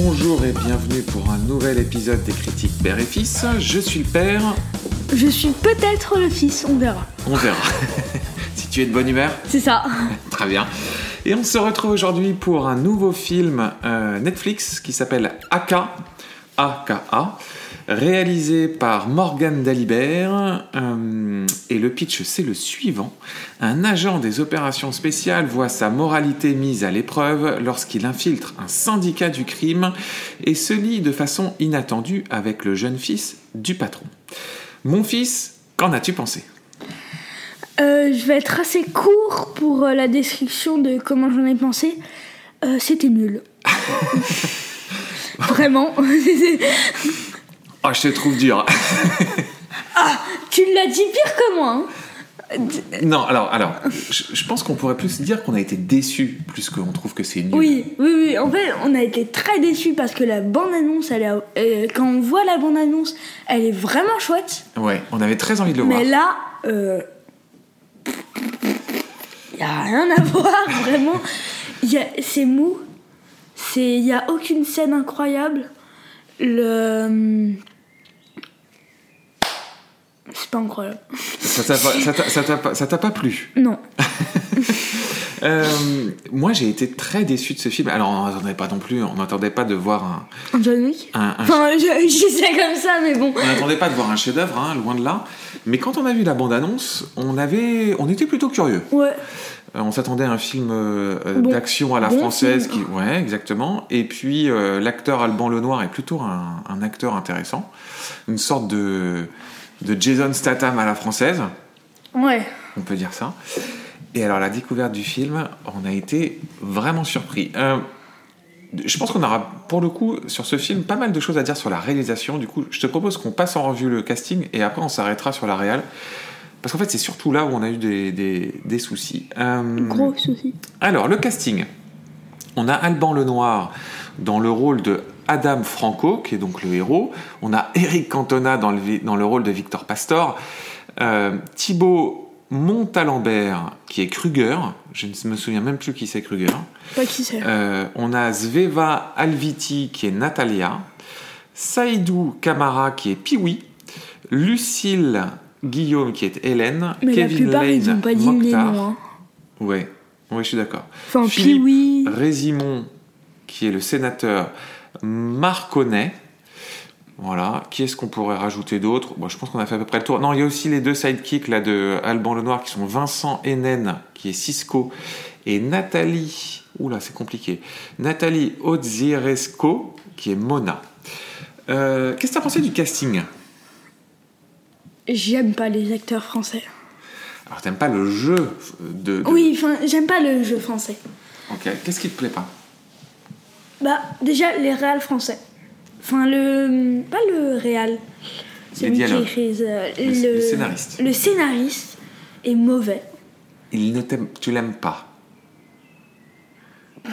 bonjour et bienvenue pour un nouvel épisode des critiques père et fils. Je suis le père, Je suis peut-être le fils, on verra. on verra. si tu es de bonne humeur, C'est ça. très bien. Et on se retrouve aujourd'hui pour un nouveau film euh, Netflix qui s'appelle Aka, AKA, réalisé par Morgan Dalibert. euh, et le pitch, c'est le suivant. Un agent des opérations spéciales voit sa moralité mise à l'épreuve lorsqu'il infiltre un syndicat du crime et se lie de façon inattendue avec le jeune fils du patron. Mon fils, qu'en as-tu pensé? Euh, je vais être assez court pour euh, la description de comment j'en ai pensé. Euh, C'était nul. Vraiment. Oh, je te trouve dur. tu l'as dit pire que moi. hein. non, alors, alors, je, je pense qu'on pourrait plus dire qu'on a été déçus plus qu'on trouve que c'est nul. Oui, oui, oui. En fait, on a été très déçus parce que la bande-annonce, elle euh, quand on voit la bande-annonce, elle est vraiment chouette. Ouais, on avait très envie de le voir. Mais là, euh, il y a rien à voir, vraiment. Il y a- C'est mou. C'est, il y a aucune scène incroyable. Le, c'est pas incroyable. Ça t'a pas, plu? Non. Euh, Moi, j'ai été très déçu de ce film. Alors, on n'attendait pas non plus, on n'attendait pas de voir un, Un John Wick? un- un- Enfin, je, je sais comme ça, mais bon. on n'attendait pas de voir un chef-d'œuvre, hein, loin de là. Mais quand on a vu la bande-annonce, on avait, on était plutôt curieux. Ouais. Euh, on s'attendait à un film euh, Bon. d'action à la Bon française, qui, ouais, exactement. Et puis l'acteur Alban Lenoir est plutôt un, un acteur intéressant, une sorte de de Jason Statham à la française, Ouais. on peut dire ça. Et alors la découverte du film, on a été vraiment surpris. Euh, je pense qu'on aura pour le coup sur ce film pas mal de choses à dire sur la réalisation. Du coup, je te propose qu'on passe en revue le casting et après on s'arrêtera sur la réal. Parce qu'en fait, c'est surtout là où on a eu des, des, des soucis. Euh, Gros souci. alors, le casting. On a Alban Lenoir dans le rôle de Adam Franco, qui est donc le héros. On a Eric Cantona dans le, dans le rôle de Victor Pastor. Euh, Thibaut Montalembert, qui est Kruger. Je ne me souviens même plus qui c'est Kruger. Pas qui c'est. Euh, on a Zveva Alviti, qui est Natalia. Saïdou Kamara, qui est Piwi. Lucille Guillaume, qui est Hélène. mais la Kevin plupart, ils Lane n'ont pas dit les Mokhtar. noms. hein. Ouais, ouais, je suis d'accord. Enfin, Philippe. Résimon, qui est le sénateur Marconnet. Voilà. Qui est-ce qu'on pourrait rajouter d'autre Bon, je pense qu'on a fait à peu près le tour. Non, il y a aussi les deux sidekicks là, de Alban Lenoir qui sont Vincent Hénen, qui est Cisco, et Nathalie. Oula, c'est compliqué. Nathalie Odzieresco, qui est Mona. Euh, Qu'est-ce que tu as pensé du casting? J'aime pas les acteurs français. Alors, t'aimes pas le jeu de. de- Oui, enfin, j'aime pas le jeu français. Ok. Qu'est-ce qui te plaît pas? Bah, déjà, les réals français. Enfin, le. Pas le réal. Celui qui écrit. euh, Le- le scénariste. Le scénariste est mauvais. Il ne t'aime, tu l'aimes pas.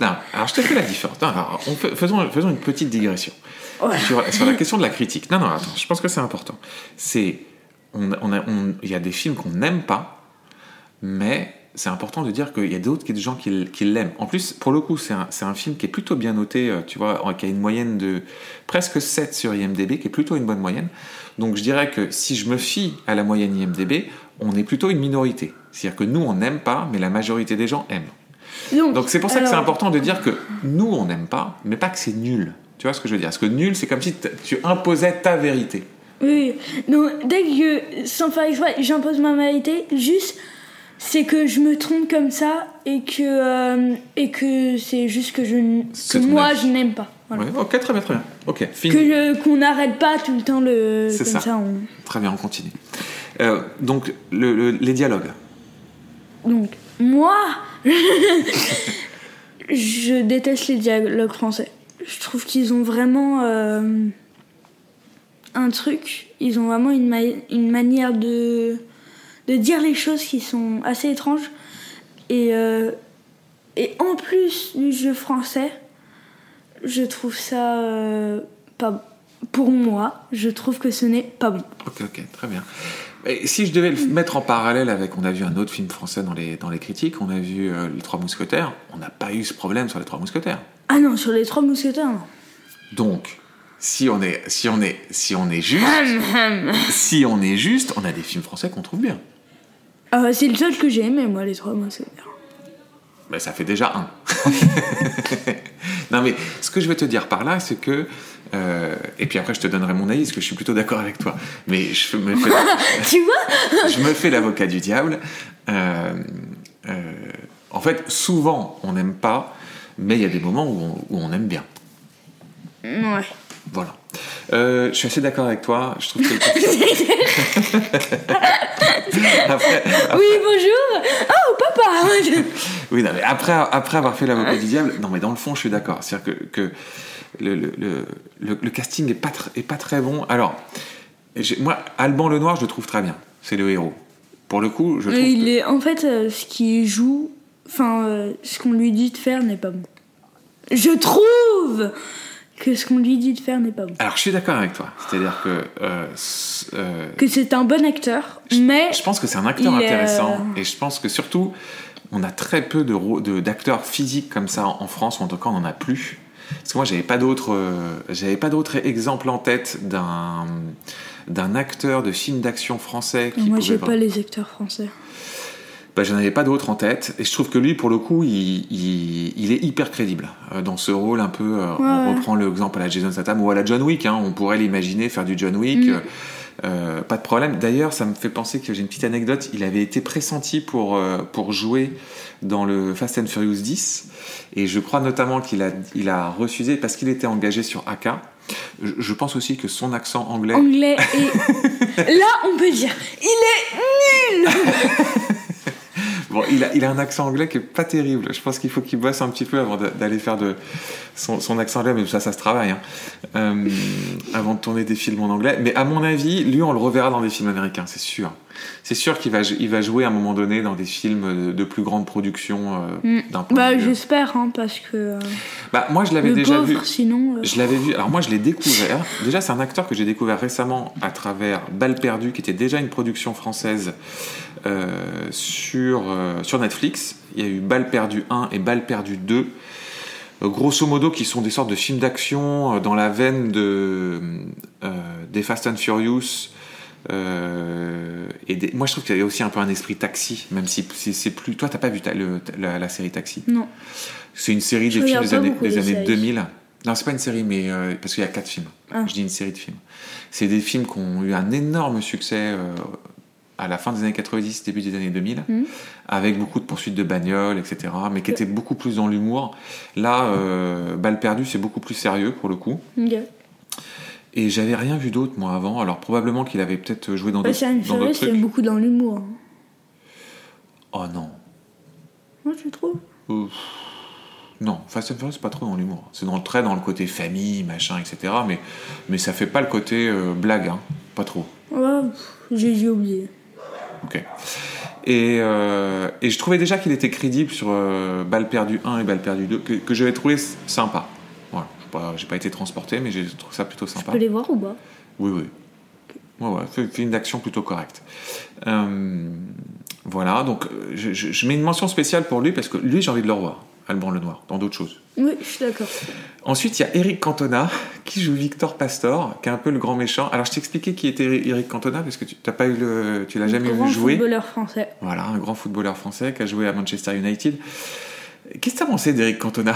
non, alors je te fais la différence. Non, alors, on fait- faisons, faisons une petite digression Ouais. sur, sur la question de la critique. Non, non, attends, je pense que c'est important. C'est, on, on on- il y a des films qu'on n'aime pas, mais c'est important de dire qu'il y a d'autres gens qui, qui l'aiment. En plus, pour le coup, c'est un, film qui est plutôt bien noté, euh, tu vois, qui a une moyenne de presque 7 sur IMDb, qui est plutôt une bonne moyenne. Donc je dirais que si je me fie à la moyenne IMDb, on est plutôt une minorité. C'est-à-dire que nous, on n'aime pas, mais la majorité des gens aiment. Donc c'est pour ça que c'est important de dire que nous, on n'aime pas, mais pas que c'est nul. Tu vois ce que je veux dire? Parce que nul, c'est comme si tu imposais ta vérité. Oui, non, dès que, sans faire exprès, j'impose ma vérité, juste, c'est que je me trompe comme ça et que, euh, et que c'est juste que, je, que moi, avis. je n'aime pas. Voilà. Ouais, ok, très bien, très bien. Ok, fini. Qu'on n'arrête pas tout le temps le. C'est ça. on- Très bien, on continue. Euh, donc, le- le- les dialogues. Donc, moi, je déteste les dialogues français. Je trouve qu'ils ont vraiment euh, un truc, ils ont vraiment une, ma- une manière de, de dire les choses qui sont assez étranges. Et, euh, et en plus du jeu français, je trouve ça euh, pas, pour moi, je trouve que ce n'est pas bon. Ok, ok, très bien. Et si je devais le mettre en parallèle avec, on a vu un autre film français dans les, dans les critiques, on a vu euh, Les Trois Mousquetaires, on n'a pas eu ce problème sur Les Trois Mousquetaires. Ah non, sur les trois mousquetaires, non. Donc, si on est, si on est, si on est juste, si on est juste, on a des films français qu'on trouve bien. Euh, c'est le seul que j'ai aimé, moi, les trois mousquetaires. Ben, ça fait déjà un. non, mais ce que je veux te dire par là, c'est que. euh, et puis après, je te donnerai mon avis, parce que je suis plutôt d'accord avec toi. Mais je me fais, tu vois je me fais l'avocat du diable. Euh, euh, en fait, souvent, on n'aime pas, mais il y a des moments où on, où on aime bien. Ouais. Voilà. Euh, je suis assez d'accord avec toi. Je trouve que. après, Oui, bonjour Oh, papa Oui, non, mais après, après avoir fait l'avocat du diable, non, mais dans le fond, je suis d'accord. C'est-à-dire que, que le, le, le, casting est pas, tr- est pas très bon. Alors, moi, Alban Lenoir, je le trouve très bien. C'est le héros. Pour le coup, je trouve. Il que- est, en fait, euh, ce qu'il joue, enfin, euh, ce qu'on lui dit de faire n'est pas bon. Je trouve que ce qu'on lui dit de faire n'est pas bon. Alors, je suis d'accord avec toi. C'est-à-dire que. euh, euh, Que c'est un bon acteur, mais Je pense que c'est un acteur est, intéressant euh, et je pense que surtout on a très peu de d'acteurs physiques comme ça en en France ou en tout cas on n'en a plus. Parce que moi j'avais pas d'autres euh, j'avais pas d'autres exemples en tête d'un d'un acteur de film d'action français qui moi j'ai pas les acteurs français. Bah, j'en avais pas d'autres en tête et je trouve que lui pour le coup il, il, il est hyper crédible euh, dans ce rôle un peu euh, on reprend l'exemple à la Jason Statham ou à la John Wick hein, on pourrait l'imaginer faire du John Wick Mm. euh, euh, pas de problème d'ailleurs ça me fait penser que j'ai une petite anecdote il avait été pressenti pour, euh, pour jouer dans le Fast and Furious 10 et je crois notamment qu'il a, il a refusé parce qu'il était engagé sur AK je, je pense aussi que son accent anglais Anglais et. Là, on peut dire, il est nul Il a, un accent anglais qui est pas terrible. Je pense qu'il faut qu'il bosse un petit peu avant d'aller faire son accent anglais, mais ça, ça se travaille. hein. Euh, avant de tourner des films en anglais. Mais à mon avis, lui, on le reverra dans des films américains, c'est sûr. C'est sûr qu'il va, il va jouer à un moment donné dans des films de, plus grande production euh, d'un point Bah, de vue. j'espère, hein, parce que. euh, Bah, moi, je l'avais déjà pauvre, vu. sinon. euh, Je l'avais vu. Alors moi, je l'ai découvert. Déjà, c'est un acteur que j'ai découvert récemment à travers Balle perdue, qui était déjà une production française euh, sur euh, sur Netflix. Il y a eu Balle perdue 1 et Balle perdue 2. Euh, grosso modo, qui sont des sortes de films d'action euh, dans la veine de euh, des Fast and Furious. Euh, et des- moi, je trouve qu'il y avait aussi un peu un esprit taxi, même si c'est plus. Toi, t'as pas vu ta- le- la, la série Taxi? Non. c'est une série Je des films des années, des de années séries. 2000. Non, c'est pas une série, mais euh, parce qu'il y a quatre films. Ah. Je dis une série de films. C'est des films qui ont eu un énorme succès euh, à la fin des années 90, début des années 2000, Mhm. avec beaucoup de poursuites de bagnoles, etc., mais qui étaient beaucoup plus dans l'humour. Là, Balle perdue, c'est beaucoup plus sérieux pour le coup. Et j'avais rien vu d'autre, moi, avant. Alors probablement qu'il avait peut-être joué dans dans série, d'autres c'est beaucoup dans l'humour. Oh non. Moi, tu trouves Euh, Non, Fast and Furious, c'est pas trop dans l'humour. C'est dans, très dans le côté famille, machin, etc. Mais, mais ça fait pas le côté euh, blague, hein. Pas trop. Ouais, j'ai oublié. Ok. Et, euh, et je trouvais déjà qu'il était crédible sur euh, Balle perdue 1 et Balle perdue 2, que, que j'avais trouvé sympa. Pas, j'ai pas été transporté, mais j'ai trouvé ça plutôt Je sympa. peux les voir ou pas? Oui, oui. Ouais, ouais, fait- film d'action plutôt correct. Euh, voilà, donc euh, je, je- je mets une mention spéciale pour lui parce que lui, j'ai envie de le revoir, Alban Lenoir, dans d'autres choses. Oui, je suis d'accord. Ensuite, il y a Eric Cantona qui joue Victor Pastor, qui est un peu le grand méchant. Alors, je t'ai expliqué qui était Eric Cantona parce que tu t'as pas eu le, tu l'as jamais Grand vu jouer. footballeur français. Voilà, un grand footballeur français qui a joué à Manchester United. Qu'est-ce que t'as pensé d'Eric Cantona?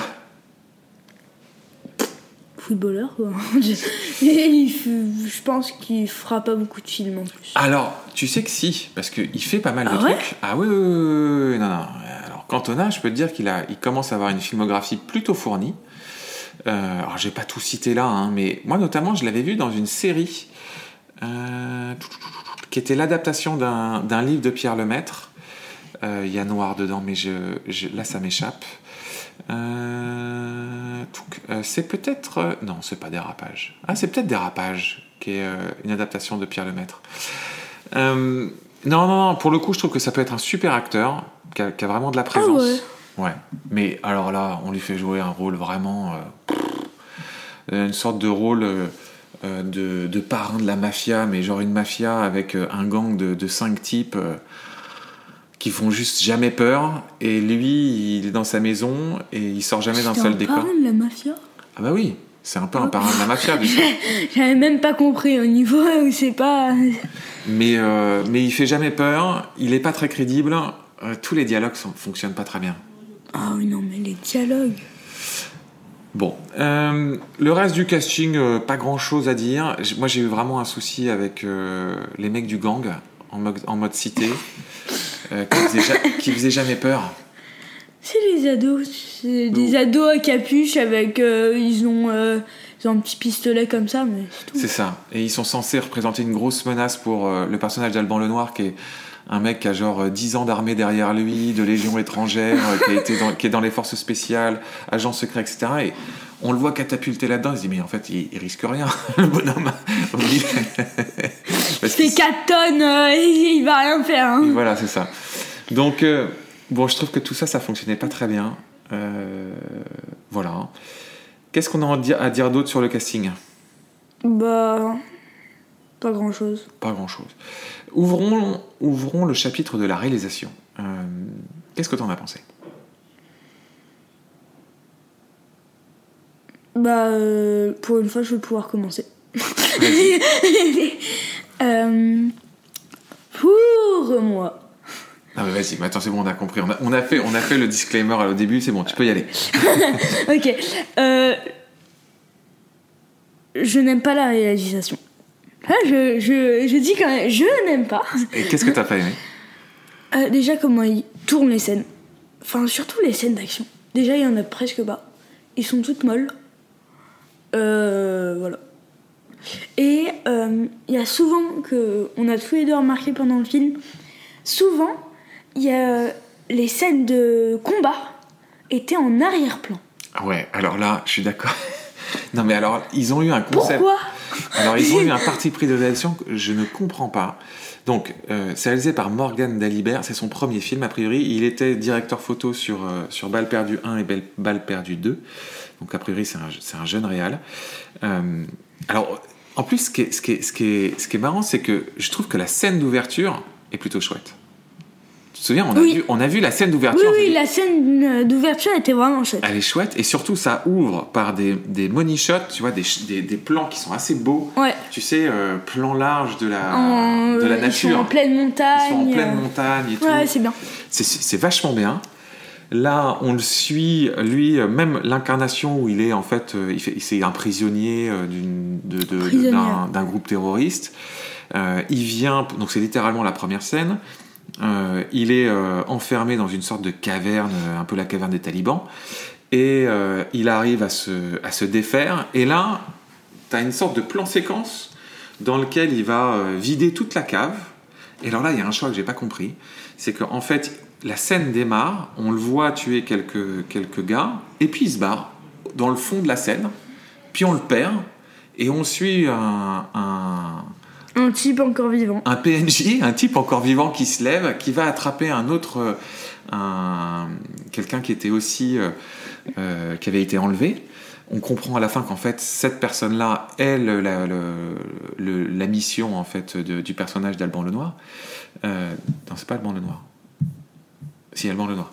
Footballeur, quoi. je, il fait- je pense qu'il fera pas beaucoup de films en plus. Alors, tu sais que si, parce qu'il fait pas mal de Ah ouais trucs. Ah oui, oui, oui, oui, oui, non, non. Alors, Cantona, je peux te dire qu'il a, il commence à avoir une filmographie plutôt fournie. Euh, alors, j'ai pas tout cité là, hein, mais moi, notamment, je l'avais vu dans une série euh, qui était l'adaptation d'un d'un livre de Pierre Lemaître. Euh, Il y a noir dedans, mais je, je- là, ça m'échappe. Euh, euh, c'est peut-être. euh, non, c'est pas Dérapage. Ah, c'est peut-être Dérapage, qui est euh, une adaptation de Pierre Lemaître. Non, non, non, pour le coup, je trouve que ça peut être un super acteur, qui a, qui a vraiment de la présence. ouais. Ouais. Mais alors là, on lui fait jouer un rôle vraiment. une sorte de rôle. de, de parrain de la mafia, mais genre une mafia avec un gang de, de cinq types qui font juste jamais peur. Et lui, il est dans sa maison et il sort jamais d'un seul un décor. parrain de la mafia? Ah bah oui, c'est un peu un parrain de la mafia. J'avais même pas compris au niveau où c'est pas. Mais, euh, mais il fait jamais peur, il est pas très crédible. euh, tous les dialogues fonctionnent pas très bien. Ah oui, non, mais les dialogues. Bon, euh, le reste du casting, euh, pas grand chose à dire. Moi, j'ai eu vraiment un souci avec euh, les mecs du gang en mode, en mode cité, euh, qui, ja- qui faisaient jamais peur. C'est les ados. C'est des ados à capuche avec. euh, ils, ont, euh, ils ont un petit pistolet comme ça, mais c'est tout. C'est ça. Et ils sont censés représenter une grosse menace pour le personnage d'Alban Lenoir, qui est un mec qui a genre euh, 10 ans d'armée derrière lui, de légion étrangère, qui, a été dans, qui est dans les forces spéciales, agent secret, etc. Et on le voit catapulter là-dedans, il se dit, mais en fait, il, il risque rien, le bonhomme. C'est 4 tonnes, euh, il va rien faire. hein. Voilà, c'est ça. Donc, euh, bon, je trouve que tout ça, ça fonctionnait pas très bien. Euh, voilà. Qu'est-ce qu'on a à dire, d'autre sur le casting? Bah. Pas grand chose. Pas grand-chose. Ouvrons, ouvrons le chapitre de la réalisation. Qu'est-ce que tu en as pensé? Bah, euh, pour une fois, je vais pouvoir commencer. Euh, pour moi. Ah, mais vas-y, mais attends, c'est bon, on a compris. On a, on a fait, on a fait le disclaimer au début, c'est bon, tu peux y aller. Ok. Euh, je n'aime pas la réalisation. Ah, je, je, je dis quand même, je n'aime pas. Et qu'est-ce que t'as pas aimé? Euh, déjà, comment ils tournent les scènes. Enfin, surtout les scènes d'action. Déjà, il y en a presque pas. Ils sont toutes molles. Euh, voilà. Et euh, il y a souvent que. On a tous les deux remarqué pendant le film. Souvent, il y a les scènes de combat étaient en arrière-plan. Ah Ouais, alors là, je suis d'accord. Non, mais alors, ils ont eu un concept. Pourquoi? Alors, ils ont eu un parti pris de réalisation que je ne comprends pas. Donc, euh, c'est réalisé par Morgan Dalibert, c'est son premier film, a priori. Il était directeur photo sur, euh, sur Balle perdue 1 et Balle perdue 2. Donc, a priori, c'est un, jeune réal. Euh, alors, en plus, ce qui est, ce qui est, ce qui est, ce qui est marrant, c'est que je trouve que la scène d'ouverture est plutôt chouette. Tu te souviens, on a, Oui. vu, on a vu la scène Oui, d'ouverture. oui, dit, la scène euh, d'ouverture était vraiment chouette. Elle est chouette et surtout ça ouvre par des, des money shots, tu vois, des, ch- des, des plans qui sont assez beaux. Ouais. Tu sais, euh, plan large de la, En- de la Ils nature. sont en pleine montagne. Ils sont en pleine euh, montagne et tout. Ouais, c'est bien. C'est vachement bien. Là, on le suit, lui, même l'incarnation où il est en fait, euh, il c'est un prisonnier euh, d'un groupe terroriste. Euh, il vient, donc c'est littéralement la première scène. Euh, il est euh, enfermé dans une sorte de caverne, un peu la caverne des talibans, et il arrive à se, à se défaire. Et là, tu as une sorte de plan séquence dans lequel il va vider toute la cave. Et alors là, il y a un choix que j'ai pas compris, c'est qu'en fait, la scène démarre, on le voit tuer quelques, quelques gars, et puis il se barre dans le fond de la scène, puis on le perd, et on suit un, un, Un type encore vivant. un PNJ, un type encore vivant qui se lève, qui va attraper un autre, un, quelqu'un qui était aussi, euh, euh, qui avait été enlevé. On comprend à la fin qu'en fait cette personne-là est le- la, le- la mission en fait de- du personnage d'Alban Lenoir. Euh, non, c'est pas Alban Lenoir. Si Alban Lenoir.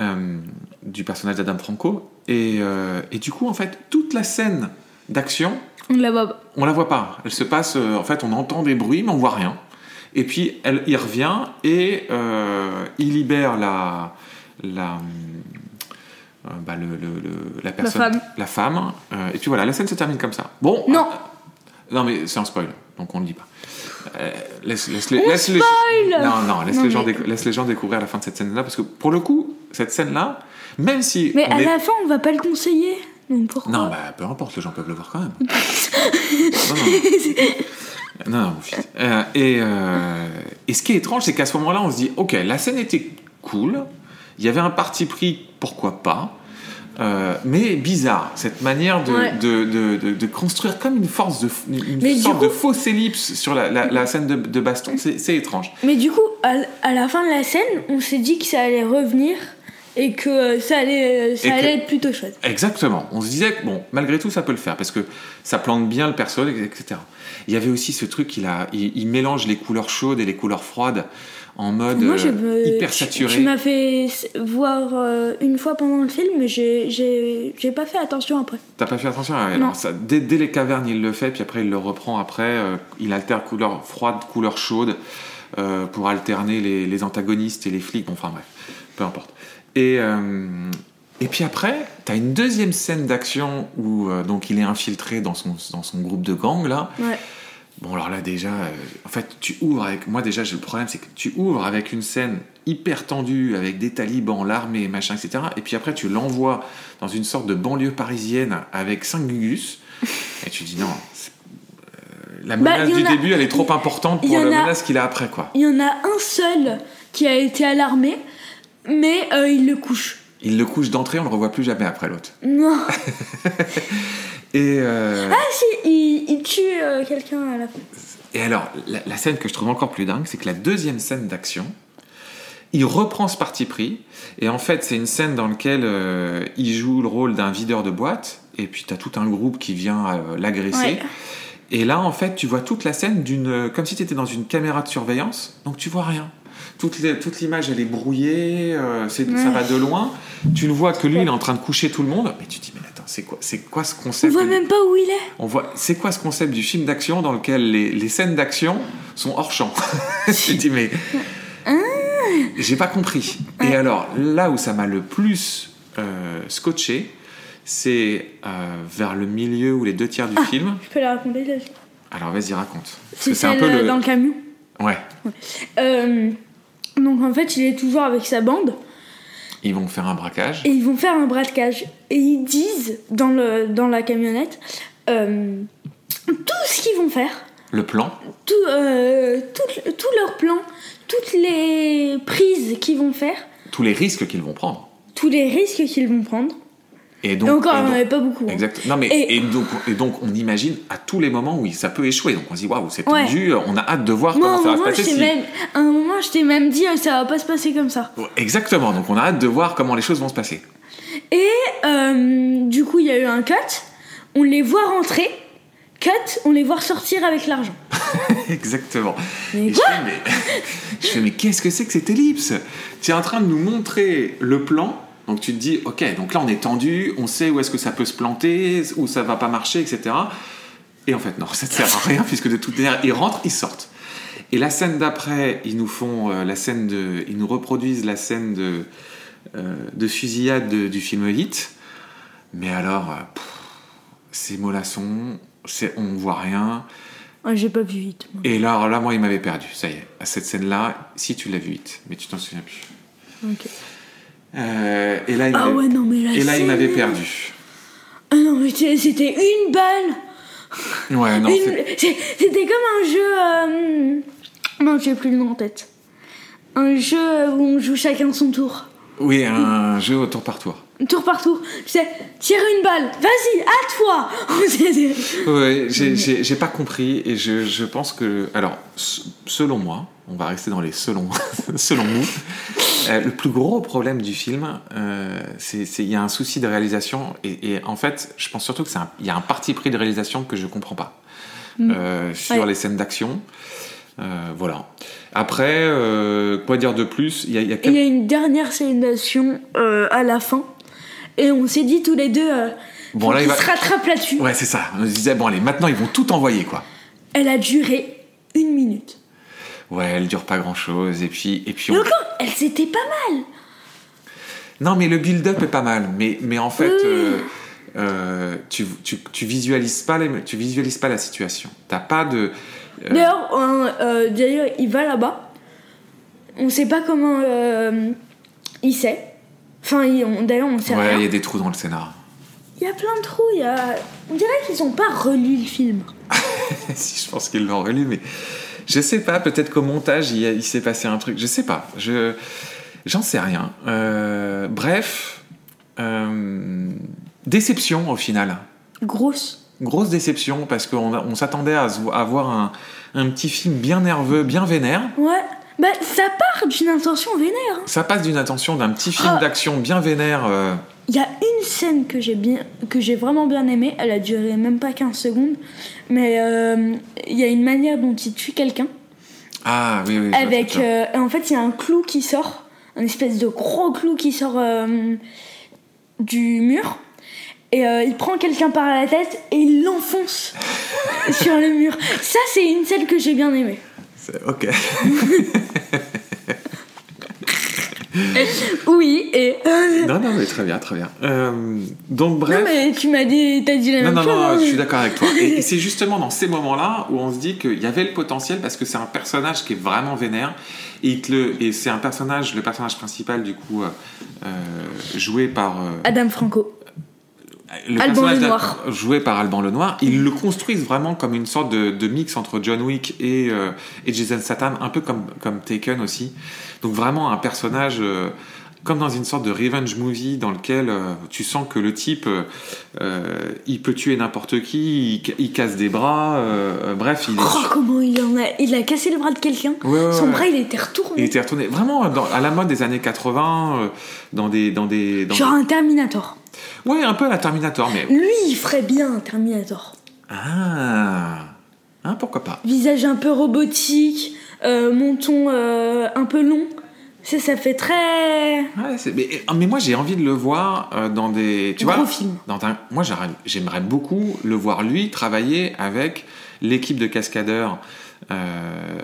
Euh, du personnage d'Adam Franco. Et, euh, et du coup en fait toute la scène d'action On la voit pas. on la voit pas. Elle se passe, euh, en fait, on entend des bruits, mais on voit rien. Et puis, elle, il revient et il libère la, la, bah, le, le- le- la personne, femme. la femme. et puis voilà, la scène se termine comme ça. Bon. Non. non, mais c'est un spoil, donc on le dit pas. Euh, laisse, laisse, les, On laisse les- spoil non, non, laisse Non, les gens, mais- laisse les gens découvrir la fin de cette scène-là, parce que pour le coup, cette scène-là, même si Mais à est- la fin, on va pas le conseiller. Donc pourquoi? Non, bah peu importe, les gens peuvent le voir quand même. non, non. Non. Euh, et, euh, et ce qui est étrange, c'est qu'à ce moment-là, on se dit, ok, la scène était cool, il y avait un parti pris, pourquoi pas, euh, mais bizarre, cette manière de, Ouais. de, de, construire comme une force de une sorte coup- de fausse ellipse sur la, la- la scène de, de baston, c'est étrange. Mais du coup, à, à la fin de la scène, on s'est dit que ça allait revenir et que euh, ça allait, ça Et que- allait être plutôt chouette. Exactement. On se disait que bon, malgré tout, ça peut le faire parce que ça plante bien le perso, etc. Il y avait aussi ce truc, il, a, il, il mélange les couleurs chaudes et les couleurs froides en mode Moi, je euh, me- hyper tu- saturé. Tu, m'as fait voir euh, une fois pendant le film, mais j'ai- pas fait attention après. T'as pas fait attention à dès, dès les cavernes, il le fait, puis après il le reprend. Après, euh, il alterne couleur froide, couleur chaude euh, pour alterner les, les antagonistes et les flics. Bon, enfin bref, peu importe. Et, et puis après, t'as une deuxième scène d'action où donc il est infiltré dans son, dans son groupe de gang là. Ouais. Bon, alors là, déjà, euh, en fait, tu ouvres avec. Moi, déjà, j'ai le problème, c'est que tu ouvres avec une scène hyper tendue, avec des talibans, l'armée, machin, etc. Et puis après, tu l'envoies dans une sorte de banlieue parisienne avec 5 gugus. et tu dis non. euh, la Bah, menace du a- début, elle est trop importante pour la a- menace qu'il a après, quoi. Il y en a un seul qui a été alarmé, mais euh, il le couche. Il le couche d'entrée, on le revoit plus jamais après l'autre. Non. Et, euh, Ah si, il, il tue euh, quelqu'un à la fin. Et alors, la, la scène que je trouve encore plus dingue, c'est que la deuxième scène d'action, il reprend ce parti pris. Et en fait, c'est une scène dans laquelle euh, il joue le rôle d'un videur de boîte. Et puis, tu as tout un groupe qui vient euh, l'agresser. Ouais. Et là, en fait, tu vois toute la scène d'une, comme si tu étais dans une caméra de surveillance. Donc, tu vois rien. Toute, l'image, elle est brouillée. euh, c'est- Ça Ouais. va de loin. Tu le vois que lui, il est en train de coucher tout le monde. Mais tu te dis, mais c'est quoi, c'est quoi ce On concept voit même pas où il est. on voit, c'est quoi ce concept du film d'action dans lequel les, les scènes d'action sont hors champ Je me dis, mais. J'ai pas compris. Et alors, là où ça m'a le plus euh, scotché, c'est euh, vers le milieu ou les deux tiers du film. Je peux la raconter là Alors, vas-y, raconte. C'est un peu euh, le. dans le camion. Ouais, Euh, donc en fait, il est toujours avec sa bande ils vont faire un braquage. et ils vont faire un braquage. Et ils disent dans, le, dans la camionnette euh, tout ce qu'ils vont faire, Le plan. tout, euh, tout, tout leur plan, toutes les prises qu'ils vont faire, Tous les risques qu'ils vont prendre. tous les risques qu'ils vont prendre. Et donc. et encore, et donc- avait pas beaucoup. Exact. Non mais Et- donc et donc on imagine à tous les moments où ça peut échouer. Donc on se dit waouh c'est Ouais. tendu. On a hâte de voir Moi, comment ça va se passer. si- même, à un moment, je t'ai même dit, euh, ça va pas se passer comme ça. Exactement. Donc on a hâte de voir comment les choses vont se passer. Et euh, du coup, il y a eu un cut. On les voit rentrer. Cut, on les voit sortir avec l'argent. Exactement. Mais Et je, fais, mais... je fais mais qu'est-ce que c'est que cette ellipse? Tu es en train de nous montrer le plan. Donc tu te dis ok donc là on est tendu, on sait où est-ce que ça peut se planter, où ça va pas marcher, etc. Et en fait non, ça ne sert à rien puisque de toute manière ils rentrent, ils sortent. Et la scène d'après, ils nous font euh, la scène de, ils nous reproduisent la scène de, euh, de fusillade de- du film Hit. Mais alors, euh, pff, c'est mollasson, c'est, on voit rien. Ah, J'ai pas vu vite. moi. Et là, là, moi, il m'avait perdu. Ça y est, à cette scène-là, si tu l'as vu vite, mais tu t'en souviens plus. Ok. Euh, et là, il Ah m'avait, ouais, non, mais la et là, il m'avait perdu. Ah non, mais c'était une balle. Ouais, non, Une- C'était comme un jeu. euh, Non, j'ai plus le nom en tête. Un jeu où on joue chacun son tour. oui, un jeu au tour par tour. Tour par tour. C'est tire une balle. Vas-y, à toi. Ouais, j'ai- pas compris et je, je pense que. Alors, selon moi, on va rester dans les selon, selon nous, euh, le plus gros problème du film, euh, c'est il y a un souci de réalisation et, et en fait, je pense surtout qu'il y a un parti pris de réalisation que je comprends pas euh, sur Ouais. les scènes d'action. Euh, voilà. Après, euh, quoi dire de plus? Il y a, il y a Et il quelques- y a une dernière euh, à la fin. Et on s'est dit tous les deux. Euh, Bon, faut là, il qu'ils va- se rattrape là-dessus. Ouais, c'est ça. On se disait, bon, allez, maintenant, ils vont tout envoyer, quoi. Elle a duré une minute. Ouais, elle dure pas grand chose. Et puis, et puis encore, elle s'était pas mal. Non, mais le build-up est pas mal. Mais, mais en fait, Oui. euh, euh, tu, tu, tu visualises pas les, tu visualises pas la situation. T'as pas de. euh, D'ailleurs, euh, d'ailleurs, il va là-bas. On sait pas comment il sait. Enfin, d'ailleurs, on sait ouais, rien. il y a des trous dans le scénar. Il y a plein de trous. Il y a... On dirait qu'ils ont pas relu le film. si je pense qu'ils l'ont relu, mais je sais pas. Peut-être qu'au montage, il, s'est passé un truc. Je sais pas. Je j'en sais rien. Euh, bref, euh, déception au final. Grosse. Grosse déception parce qu'on on s'attendait à, à voir un, un petit film bien nerveux, bien vénère. Ouais. Bah, ça part d'une intention vénère. hein. Ça passe d'une intention d'un petit film Ah. d'action bien vénère. euh, Il y a une scène que j'ai bien, que j'ai vraiment bien aimée. Elle a duré même pas 15 secondes, mais euh, il y a une manière dont il tue quelqu'un. Ah oui, oui. je vois Avec, euh, en fait, il y a un clou qui sort, un espèce de gros clou qui sort euh, du mur. Et euh, il prend quelqu'un par la tête et il l'enfonce sur le mur. Ça, c'est une scène que j'ai bien aimée. Ok. Oui, et. non, non, mais très bien, très bien. Euh, donc bref. Non, mais tu m'as dit, t'as dit la Non, même non, chose. non, hein. je suis d'accord avec toi. Et, et c'est justement dans ces moments-là où on se dit qu'il y avait le potentiel parce que c'est un personnage qui est vraiment vénère. Et, il te le- et c'est un personnage, le personnage principal, du coup, euh, euh, joué par. euh, Adam Franco. Le Alban personnage. Joué par Alban Lenoir. Ils le construisent vraiment comme une sorte de, de mix entre John Wick et, euh, et Jason Statham, un peu comme, comme Taken aussi. Donc vraiment un personnage. euh, comme dans une sorte de revenge movie dans lequel euh, tu sens que le type, il peut tuer n'importe qui, il, ca- il casse des bras, bref, il. Oh, comment il en a. Il a cassé le bras de quelqu'un. Ouais, ouais, Son ouais. bras, il était retourné. Il était retourné vraiment dans- à la mode des années 80, euh, dans des... Dans des dans Genre un Terminator. Ouais, un peu à la Terminator, mais... Lui, il ferait bien un Terminator. Ah Hein, pourquoi pas Visage un peu robotique, euh, menton euh, un peu long. Ça, ça fait très. Ouais, c'est- mais, mais moi j'ai envie de le voir euh, dans des tu Gros vois film. dans un- moi j'aimerais beaucoup le voir lui travailler avec l'équipe de cascadeurs euh,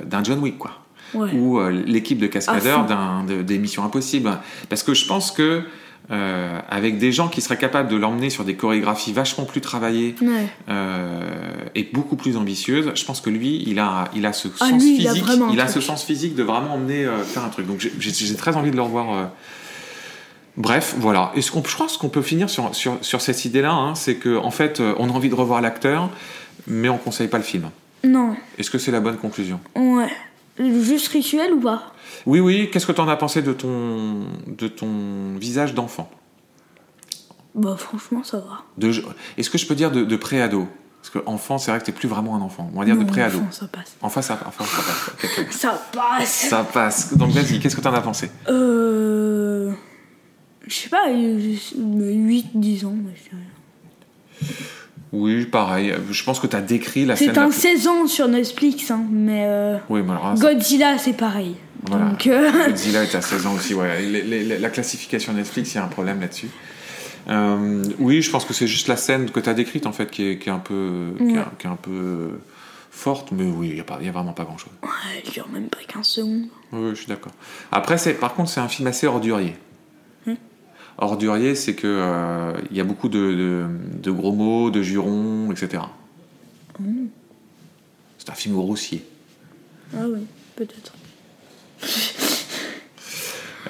d'un John Wick quoi Ouais. ou euh, l'équipe de cascadeurs d'un de- des Missions Impossibles parce que je pense que euh, avec des gens qui seraient capables de l'emmener sur des chorégraphies vachement plus travaillées Ouais. euh, et beaucoup plus ambitieuses, je pense que lui, il a, il a ce Ah, sens lui, il a physique, il a ce sens physique de vraiment emmener euh, faire un truc. Donc j'ai- très envie de le revoir. Bref, voilà. Est-ce qu'on, je pense qu'on peut finir sur, sur, sur cette idée-là, hein, c'est que en fait, on a envie de revoir l'acteur, mais on conseille pas le film. Non. Est-ce que c'est la bonne conclusion? Ouais. Juste rituel ou pas? Oui, oui. Qu'est-ce que tu en as pensé de ton, de ton visage d'enfant? Bah, franchement, ça va. de, Est-ce que je peux dire de, de pré-ado? Parce que enfant, c'est vrai que t'es plus vraiment un enfant. On va dire Non, de pré-ado. enfant, ça passe. Enfin, ça, enfin, ça passe. Ça passe Ça passe. Donc vas-y, qu'est-ce que t'en as pensé? Euh. Je sais pas, 8-10 ans. moi, je dirais. Oui, pareil. Je pense que t'as décrit la C'est scène. la un plus- 16 ans sur Netflix, hein, mais. euh, Oui, mais alors, ça- Godzilla, c'est pareil. Voilà. Donc. euh, Godzilla est à 16 ans aussi. Ouais. Les- les- la classification Netflix, il y a un problème là-dessus. Euh, oui, je pense que c'est juste la scène que t'as décrite en fait qui est, qui est un peu, qui est, Ouais. qui est un peu forte, mais oui, il y a a vraiment pas grand-chose. Ouais, elle dure même pas 15 secondes. Oui, je suis d'accord. Après, c'est, par contre, c'est un film assez ordurier. Ordurier, c'est que euh, il y a beaucoup de, de- de gros mots, de jurons, etc. Hmm. C'est un film grossier. Ah oui, peut-être.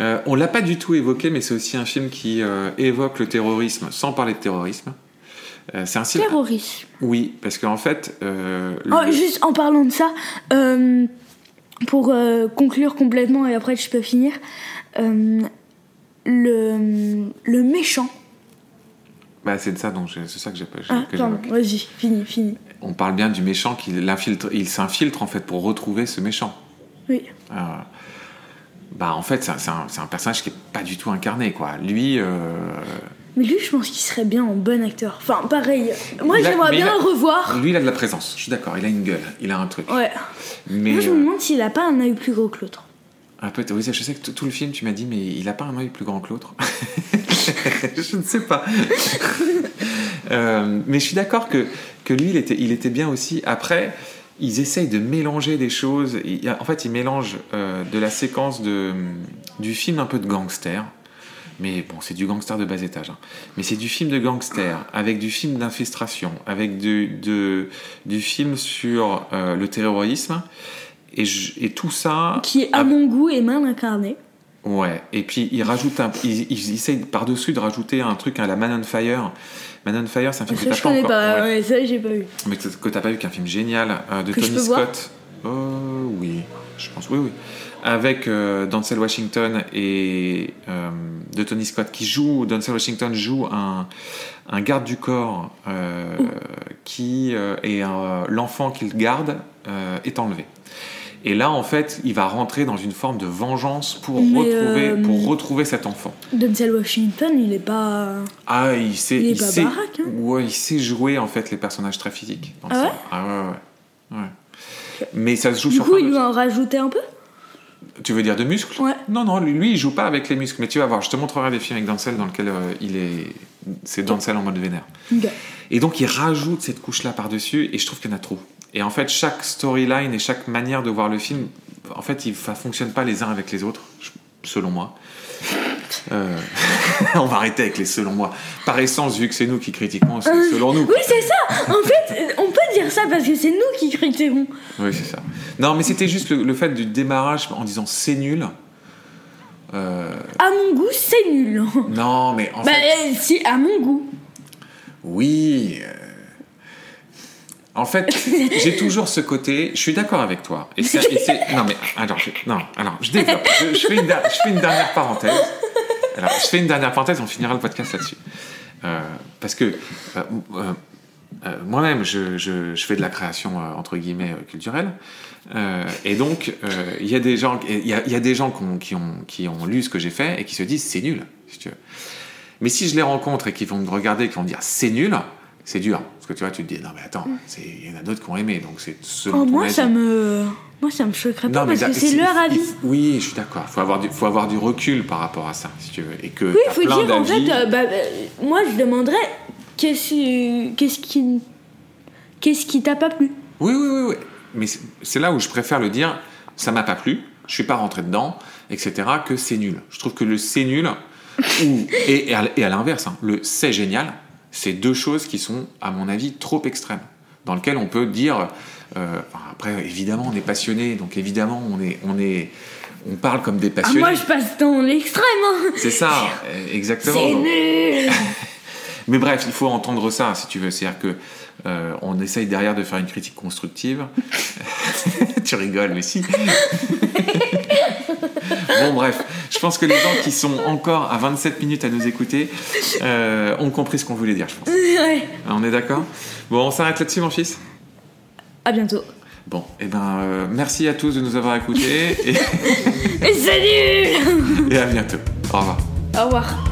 Euh, on l'a pas du tout évoqué, mais c'est aussi un film qui euh, évoque le terrorisme sans parler de terrorisme. Euh, c'est un film. Terrorisme. Oui, parce qu'en fait, euh, Oh, juste en parlant de ça, pour conclure complètement et après je peux finir, le, le méchant. bah, c'est de ça j'ai- c'est ça que j'ai pas. Ah, pardon, vas-y, fini, fini. On parle bien du méchant qui l'infiltre, il s'infiltre en fait pour retrouver ce méchant. Oui. Euh, bah en fait c'est un, un- personnage qui est pas du tout incarné quoi. Lui, euh, Mais lui, je pense qu'il serait bien en bon acteur. Enfin, pareil. Moi, j'aimerais bien le revoir. lui il a de la présence. Je suis d'accord, il a une gueule, il a un truc. Ouais. Mais Moi, je me euh, demande s'il a pas un œil plus gros que l'autre. Un peu, oui, je sais que tout- le film tu m'as dit mais il a pas un œil plus grand que l'autre. je ne sais pas. Euh, mais je suis d'accord que, que lui, il était, il était bien aussi. Après, ils essayent de mélanger des choses. En fait, ils mélangent euh, de la séquence de, du film un peu de gangster. Mais bon, c'est du gangster de bas étage. hein. Mais c'est du film de gangster, avec du film d'infiltration, avec du, de, du film sur euh, le terrorisme. Et, je- et tout ça. Qui, à Ah. mon goût, est mal incarné. Ouais, et puis ils rajoutent un, ils, ils essayent par-dessus de rajouter un truc à la Man on Fire. Man on Fire, c'est un film Ça, que je t'as pas connais encore, pas. ouais, Ouais, ça, j'ai pas vu. mais que, que t'as pas vu, qu'un film génial euh, de Que Tony Scott. Euh, oui, je pense, oui, oui. Avec euh, Denzel Washington et euh, de Tony Scott qui joue, Denzel Washington joue un, un garde du corps qui et euh, l'enfant qu'il garde est enlevé. Et là, en fait, il va rentrer dans une forme de vengeance pour, Mais, retrouver, euh, pour retrouver cet enfant. Denzel Washington, il est pas. Ah, il sait, Il est pas sait, baraque, hein. ouais, il sait jouer en fait les personnages très physiques. dans Ah ça. ouais Ah ouais, ouais, ouais. Mais ça se joue Du sur coup, plein ils de- lui en rajouté un peu? Tu veux dire de muscles? Ouais. Non, non, lui, il joue pas avec les muscles. Mais tu vas voir, je te montrerai des films avec Denzel dans lesquels euh, il est. C'est Denzel en mode vénère. Et donc, il rajoute cette couche-là par-dessus, et je trouve qu'il y en a trop. Et en fait, chaque storyline et chaque manière de voir le film, en fait, il ne fonctionne pas les uns avec les autres, selon moi. Euh, on va arrêter avec les selon moi. Par essence, vu que c'est nous qui critiquons, c'est selon nous. Oui, c'est ça En fait, on peut dire ça parce que c'est nous qui critiquons. Oui, c'est ça. Non, mais c'était juste le, le fait du démarrage en disant c'est nul. Euh, À mon goût, c'est nul. non, mais en bah, fait, euh, si, à mon goût. oui. En fait, j'ai toujours ce côté. Je suis d'accord avec toi. Non, mais alors, je, non, alors, je développe. Je, fais une, dernière parenthèse. Alors, je fais une dernière parenthèse. On finira le podcast là-dessus. Euh, parce que euh, euh, moi-même, je, fais de la création entre guillemets culturelle. Et donc, il y a des gens, il y a, des gens qui ont, qui, ont, lu ce que j'ai fait et qui se disent c'est nul. Si tu veux. Mais si je les rencontre et qu'ils vont me regarder et qui vont me dire c'est nul, c'est dur. Parce que tu vois, tu te dis non mais attends, c'est- il y en a d'autres qui ont aimé, donc c'est selon Oh, ton moi, avis. ça me. Moi, ça me choquerait pas Non, parce que c'est leur avis. Oui, je suis d'accord. Il faut avoir, du, faut avoir du recul par rapport à ça, si tu veux. Et que Oui, il faut plein dire, en fait, euh, bah, euh, moi, je demanderais qu'est-ce qu'est-ce qui. Qu'est-ce qui t'a pas plu? Oui, oui, oui, oui. Mais c'est- là où je préfère le dire, ça m'a pas plu, je suis pas rentré dedans, etc., que c'est nul. Je trouve que le c'est nul, ou, et, et à, et à l'inverse, hein, le c'est génial, c'est deux choses qui sont, à mon avis, trop extrêmes. Dans lesquelles on peut dire, euh, après, évidemment, on est passionné, donc évidemment, on est, on est, on parle comme des Ah, passionnés. moi, je passe dans l'extrême. Hein. C'est ça, euh, exactement. C'est nul Mais bref, il faut entendre ça, si tu veux. C'est-à-dire que euh, on essaye derrière de faire une critique constructive. tu rigoles, mais si. bon, bref, je pense que les gens qui sont encore à 27 minutes à nous écouter euh, ont compris ce qu'on voulait dire, je pense. Ouais. On est d'accord? Bon, on s'arrête là-dessus, mon fils? À bientôt. Bon, eh ben, euh, merci à tous de nous avoir écoutés et, Et nul et à bientôt. Au revoir. Au revoir.